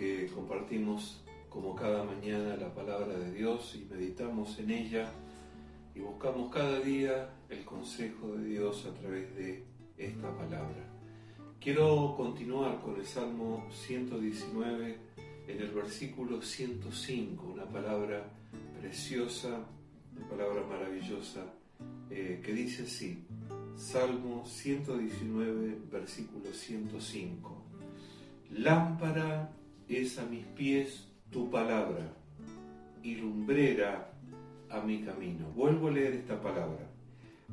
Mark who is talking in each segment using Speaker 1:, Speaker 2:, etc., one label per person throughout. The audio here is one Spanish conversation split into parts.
Speaker 1: que compartimos como cada mañana la palabra de Dios y meditamos en ella y buscamos cada día el consejo de Dios a través de esta palabra. Quiero continuar con el Salmo 119 en el versículo 105, una palabra preciosa, una palabra maravillosa, eh, que dice así, Salmo 119, versículo 105. Lámpara es a mis pies tu palabra y lumbrera a mi camino. Vuelvo a leer esta palabra.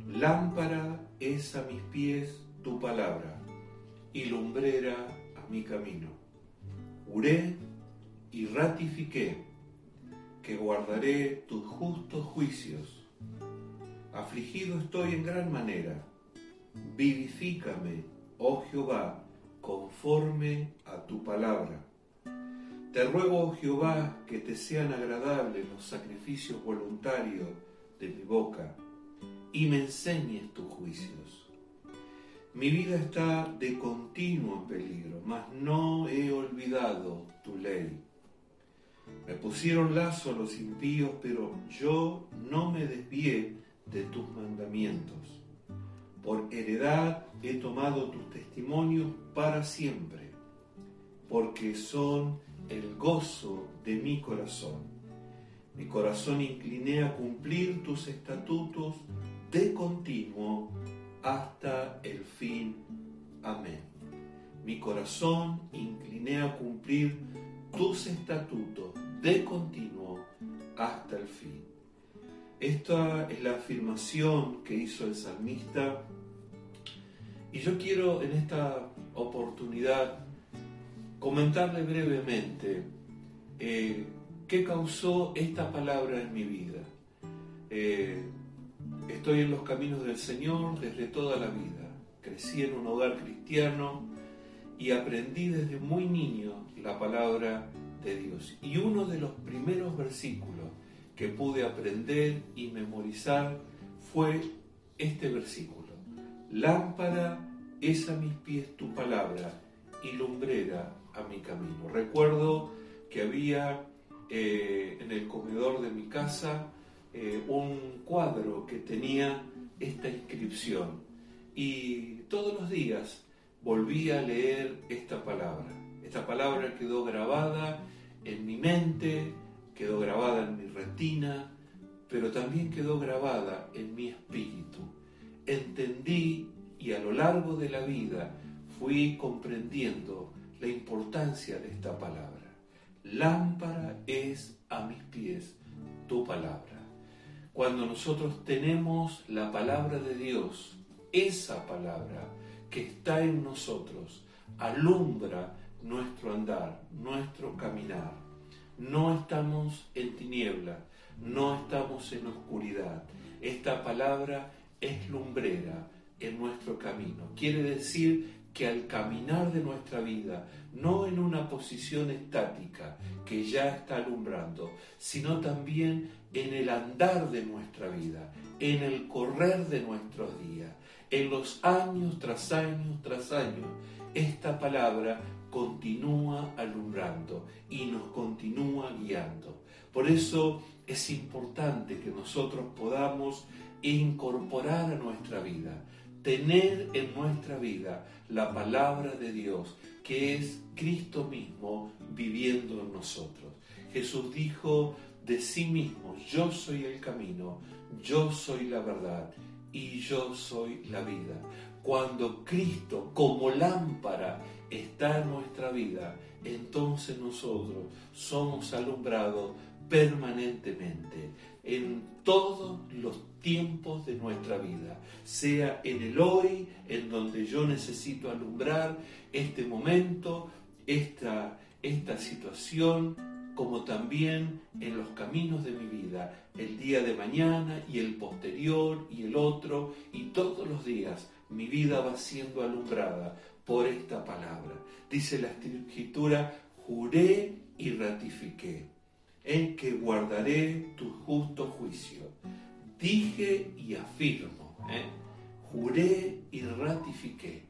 Speaker 1: Lámpara es a mis pies tu palabra y lumbrera a mi camino. Juré y ratifiqué que guardaré tus justos juicios. Afligido estoy en gran manera. Vivifícame, oh Jehová, conforme a tu palabra. Te ruego, Jehová, que te sean agradables los sacrificios voluntarios de mi boca y me enseñes tus juicios. Mi vida está de continuo en peligro, mas no he olvidado tu ley. Me pusieron lazo los impíos, pero yo no me desvié de tus mandamientos. Por heredad he tomado tus testimonios para siempre, porque son el gozo de mi corazón. Mi corazón incliné a cumplir tus estatutos de continuo hasta el fin. Amén. Mi corazón incliné a cumplir tus estatutos de continuo hasta el fin. Esta es la afirmación que hizo el salmista y yo quiero en esta oportunidad comentarle brevemente eh, qué causó esta palabra en mi vida. Eh, estoy en los caminos del Señor desde toda la vida. Crecí en un hogar cristiano y aprendí desde muy niño la palabra de Dios. Y uno de los primeros versículos que pude aprender y memorizar fue este versículo. Lámpara es a mis pies tu palabra y lumbrera a mi camino. Recuerdo que había eh, en el comedor de mi casa eh, un cuadro que tenía esta inscripción y todos los días volví a leer esta palabra. Esta palabra quedó grabada en mi mente, quedó grabada en mi retina, pero también quedó grabada en mi espíritu. Entendí y a lo largo de la vida fui comprendiendo la importancia de esta palabra. Lámpara es a mis pies tu palabra. Cuando nosotros tenemos la palabra de Dios, esa palabra que está en nosotros, alumbra nuestro andar, nuestro caminar. No estamos en tiniebla, no estamos en oscuridad. Esta palabra es lumbrera en nuestro camino. Quiere decir que al caminar de nuestra vida, no en una posición estática que ya está alumbrando, sino también en el andar de nuestra vida, en el correr de nuestros días, en los años tras años tras años, esta palabra continúa alumbrando y nos continúa guiando. Por eso es importante que nosotros podamos incorporar a nuestra vida tener en nuestra vida la palabra de Dios, que es Cristo mismo viviendo en nosotros. Jesús dijo de sí mismo, yo soy el camino, yo soy la verdad y yo soy la vida. Cuando Cristo como lámpara está en nuestra vida, entonces nosotros somos alumbrados permanentemente en todos los tiempos de nuestra vida, sea en el hoy, en donde yo necesito alumbrar este momento, esta, esta situación, como también en los caminos de mi vida, el día de mañana y el posterior y el otro, y todos los días mi vida va siendo alumbrada por esta palabra. Dice la escritura, juré y ratifiqué en que guardaré tu justo juicio. Dije y afirmo, ¿eh? juré y ratifiqué.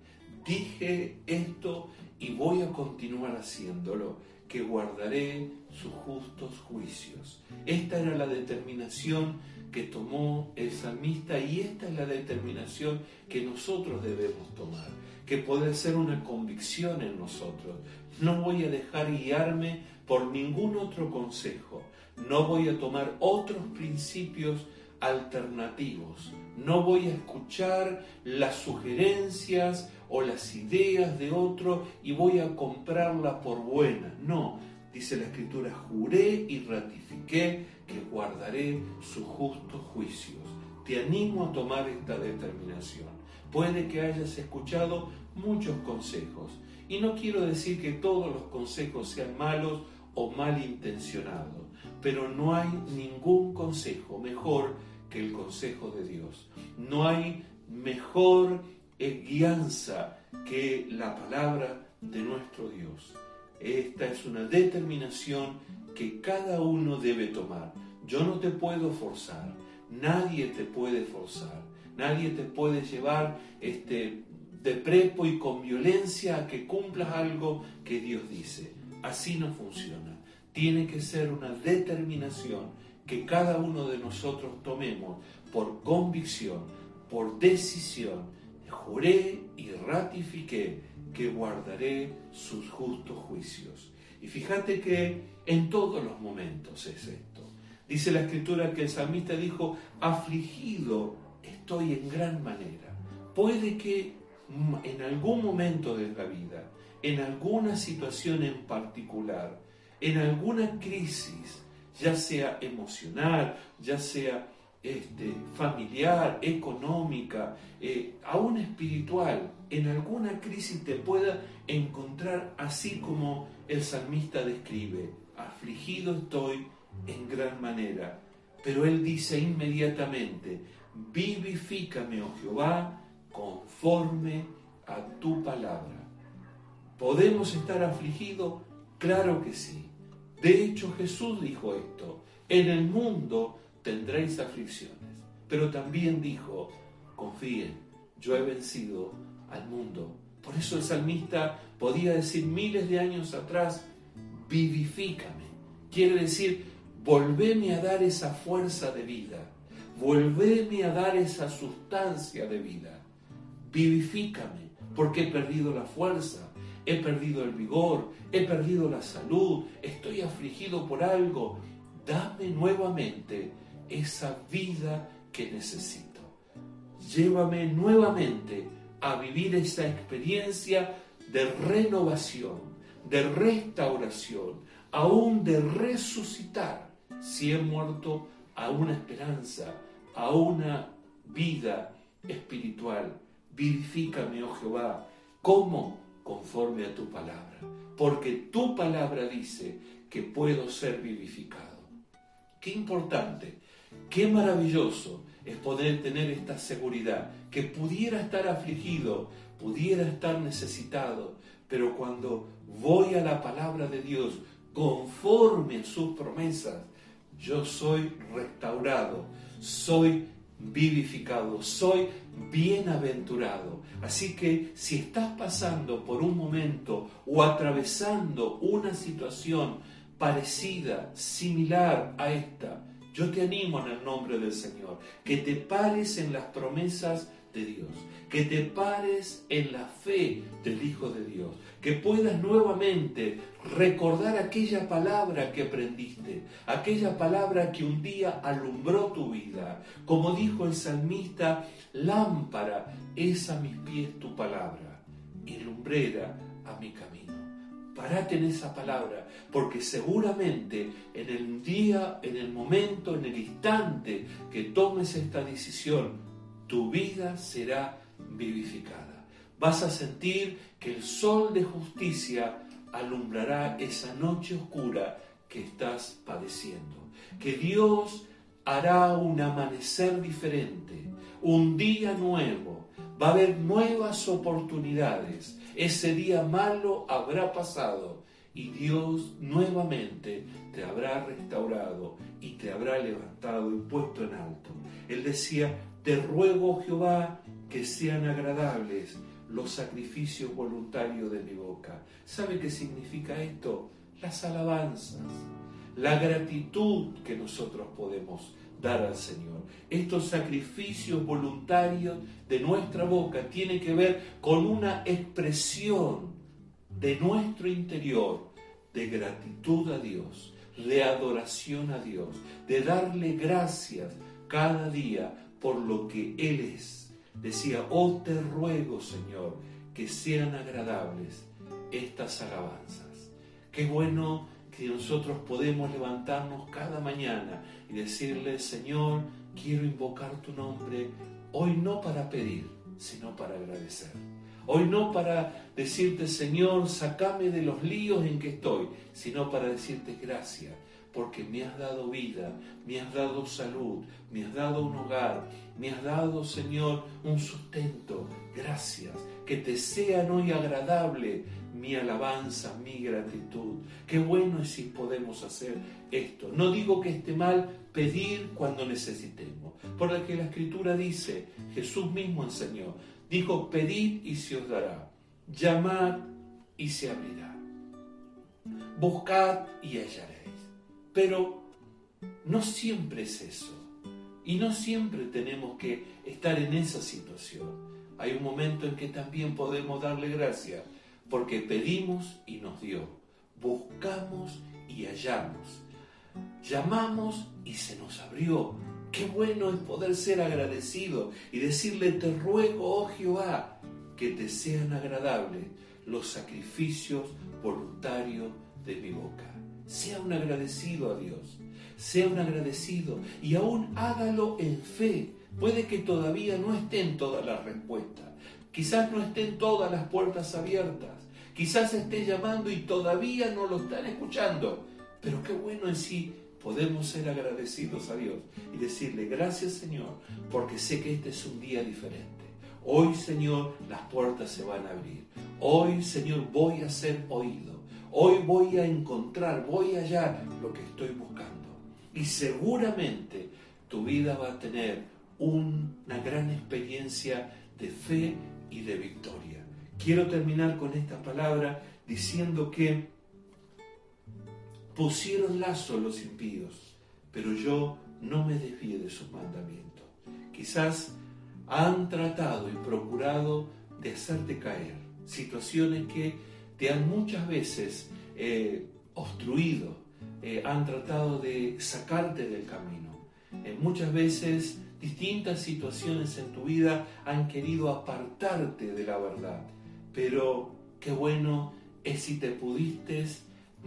Speaker 1: Dije esto y voy a continuar haciéndolo, que guardaré sus justos juicios. Esta era la determinación que tomó el salmista y esta es la determinación que nosotros debemos tomar, que puede ser una convicción en nosotros. No voy a dejar guiarme por ningún otro consejo, no voy a tomar otros principios alternativos, no voy a escuchar las sugerencias o las ideas de otro y voy a comprarla por buena. No, dice la escritura, juré y ratifiqué que guardaré sus justos juicios. Te animo a tomar esta determinación. Puede que hayas escuchado muchos consejos y no quiero decir que todos los consejos sean malos o malintencionados, pero no hay ningún consejo mejor que el consejo de Dios. No hay mejor guianza que la palabra de nuestro Dios. Esta es una determinación que cada uno debe tomar. Yo no te puedo forzar, nadie te puede forzar, nadie te puede llevar este, de prepo y con violencia a que cumplas algo que Dios dice. Así no funciona. Tiene que ser una determinación que cada uno de nosotros tomemos por convicción, por decisión. Juré y ratifiqué que guardaré sus justos juicios. Y fíjate que en todos los momentos es esto. Dice la escritura que el salmista dijo, afligido estoy en gran manera. Puede que en algún momento de la vida, en alguna situación en particular, en alguna crisis, ya sea emocional, ya sea este, familiar, económica, eh, aún espiritual, en alguna crisis te pueda encontrar así como el salmista describe, afligido estoy en gran manera. Pero él dice inmediatamente, vivifícame, oh Jehová, conforme a tu palabra. ¿Podemos estar afligidos? Claro que sí. De hecho, Jesús dijo esto, en el mundo tendréis aflicciones, pero también dijo, confíen, yo he vencido al mundo. Por eso el salmista podía decir miles de años atrás, vivifícame. Quiere decir, volveme a dar esa fuerza de vida, volveme a dar esa sustancia de vida, vivifícame, porque he perdido la fuerza, he perdido el vigor, he perdido la salud, estoy afligido por algo, dame nuevamente esa vida que necesito. Llévame nuevamente a vivir esa experiencia de renovación, de restauración, aún de resucitar. Si he muerto a una esperanza, a una vida espiritual. Vivifícame, oh Jehová. ¿Cómo? Conforme a tu palabra. Porque tu palabra dice que puedo ser vivificado. Qué importante Qué maravilloso es poder tener esta seguridad, que pudiera estar afligido, pudiera estar necesitado, pero cuando voy a la palabra de Dios conforme a sus promesas, yo soy restaurado, soy vivificado, soy bienaventurado. Así que si estás pasando por un momento o atravesando una situación parecida, similar a esta, yo te animo en el nombre del Señor, que te pares en las promesas que te pares en la fe del Hijo de Dios, que puedas nuevamente recordar aquella palabra que aprendiste, aquella palabra que un día alumbró tu vida. Como dijo el salmista, lámpara es a mis pies tu palabra y lumbrera a mi camino. Parate en esa palabra, porque seguramente en el día, en el momento, en el instante que tomes esta decisión, tu vida será vivificada. Vas a sentir que el sol de justicia alumbrará esa noche oscura que estás padeciendo. Que Dios hará un amanecer diferente, un día nuevo. Va a haber nuevas oportunidades ese día malo habrá pasado y Dios nuevamente te habrá restaurado y te habrá levantado y puesto en alto. Él decía, te ruego Jehová que sean agradables los sacrificios voluntarios de mi boca. ¿Sabe qué significa esto? Las alabanzas, la gratitud que nosotros podemos dar al Señor. Estos sacrificios voluntarios de nuestra boca tienen que ver con una expresión de nuestro interior de gratitud a Dios, de adoración a Dios, de darle gracias cada día por lo que Él es. Decía, oh te ruego Señor, que sean agradables estas alabanzas. Qué bueno que nosotros podemos levantarnos cada mañana y decirle, Señor, quiero invocar tu nombre, hoy no para pedir, sino para agradecer. Hoy no para decirte, Señor, sacame de los líos en que estoy, sino para decirte gracias, porque me has dado vida, me has dado salud, me has dado un hogar, me has dado, Señor, un sustento. Gracias. Que te sean hoy agradable mi alabanza, mi gratitud. Qué bueno es si podemos hacer esto. No digo que esté mal pedir cuando necesitemos, porque la Escritura dice, Jesús mismo enseñó, Dijo, pedid y se os dará, llamad y se abrirá, buscad y hallaréis. Pero no siempre es eso. Y no siempre tenemos que estar en esa situación. Hay un momento en que también podemos darle gracias, porque pedimos y nos dio, buscamos y hallamos, llamamos y se nos abrió, Qué bueno es poder ser agradecido y decirle, te ruego, oh Jehová, que te sean agradables los sacrificios voluntarios de mi boca. Sea un agradecido a Dios, sea un agradecido y aún hágalo en fe. Puede que todavía no estén todas las respuestas, quizás no estén todas las puertas abiertas, quizás esté llamando y todavía no lo están escuchando, pero qué bueno es si podemos ser agradecidos a Dios y decirle gracias Señor, porque sé que este es un día diferente. Hoy Señor las puertas se van a abrir. Hoy Señor voy a ser oído. Hoy voy a encontrar, voy a hallar lo que estoy buscando. Y seguramente tu vida va a tener una gran experiencia de fe y de victoria. Quiero terminar con esta palabra diciendo que Pusieron lazo los impíos, pero yo no me desvié de sus mandamientos. Quizás han tratado y procurado de hacerte caer. Situaciones que te han muchas veces eh, obstruido, eh, han tratado de sacarte del camino. Eh, muchas veces distintas situaciones en tu vida han querido apartarte de la verdad. Pero qué bueno es si te pudiste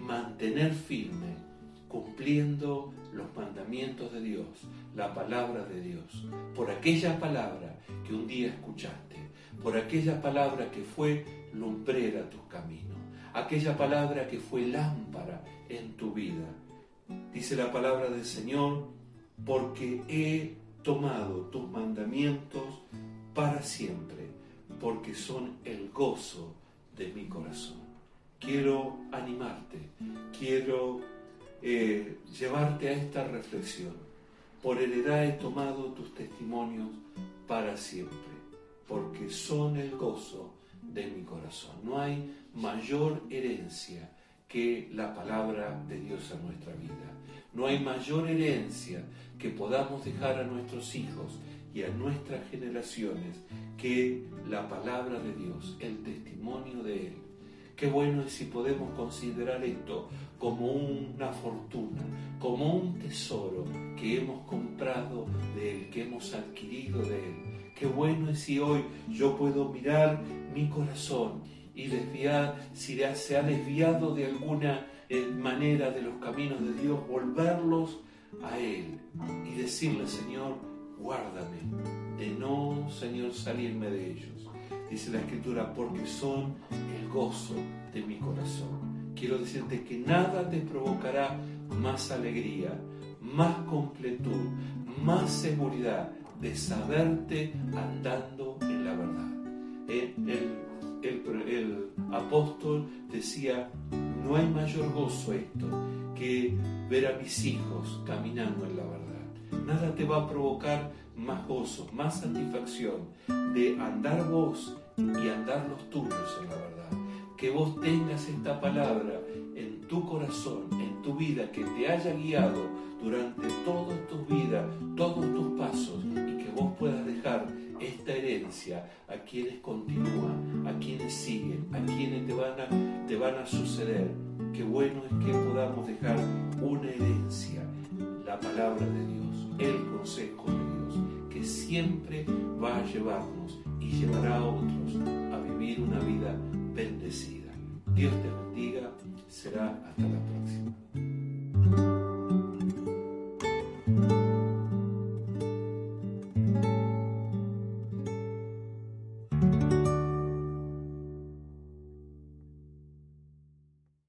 Speaker 1: mantener firme cumpliendo los mandamientos de Dios, la palabra de Dios, por aquella palabra que un día escuchaste, por aquella palabra que fue lumbrera tus caminos, aquella palabra que fue lámpara en tu vida. Dice la palabra del Señor, porque he tomado tus mandamientos para siempre, porque son el gozo de mi corazón quiero animarte, quiero eh, llevarte a esta reflexión. Por heredad he tomado tus testimonios para siempre, porque son el gozo de mi corazón. No hay mayor herencia que la palabra de Dios a nuestra vida. No hay mayor herencia que podamos dejar a nuestros hijos y a nuestras generaciones que la palabra de Dios, el testimonio de Él Qué bueno es si podemos considerar esto como una fortuna, como un tesoro que hemos comprado de Él, que hemos adquirido de Él. Qué bueno es si hoy yo puedo mirar mi corazón y desviar, si se ha desviado de alguna eh, manera de los caminos de Dios, volverlos a Él y decirle, Señor, guárdame de no, Señor, salirme de ellos dice la escritura, porque son el gozo de mi corazón. Quiero decirte que nada te provocará más alegría, más completud, más seguridad de saberte andando en la verdad. Eh, el, el apóstol decía, no hay mayor gozo esto que ver a mis hijos caminando en la verdad. Nada te va a provocar más gozo, más satisfacción de andar vos y andar los tuyos en la verdad. Que vos tengas esta palabra en tu corazón, en tu vida, que te haya guiado durante toda tu vida, todos tus pasos y que vos puedas dejar esta herencia a quienes continúan, a quienes siguen, a quienes te van a, te van a suceder. Qué bueno es que podamos dejar una herencia, la palabra de Dios, el consejo de Dios, siempre va a llevarnos y llevará a otros a vivir una vida bendecida. Dios te bendiga, será hasta la próxima.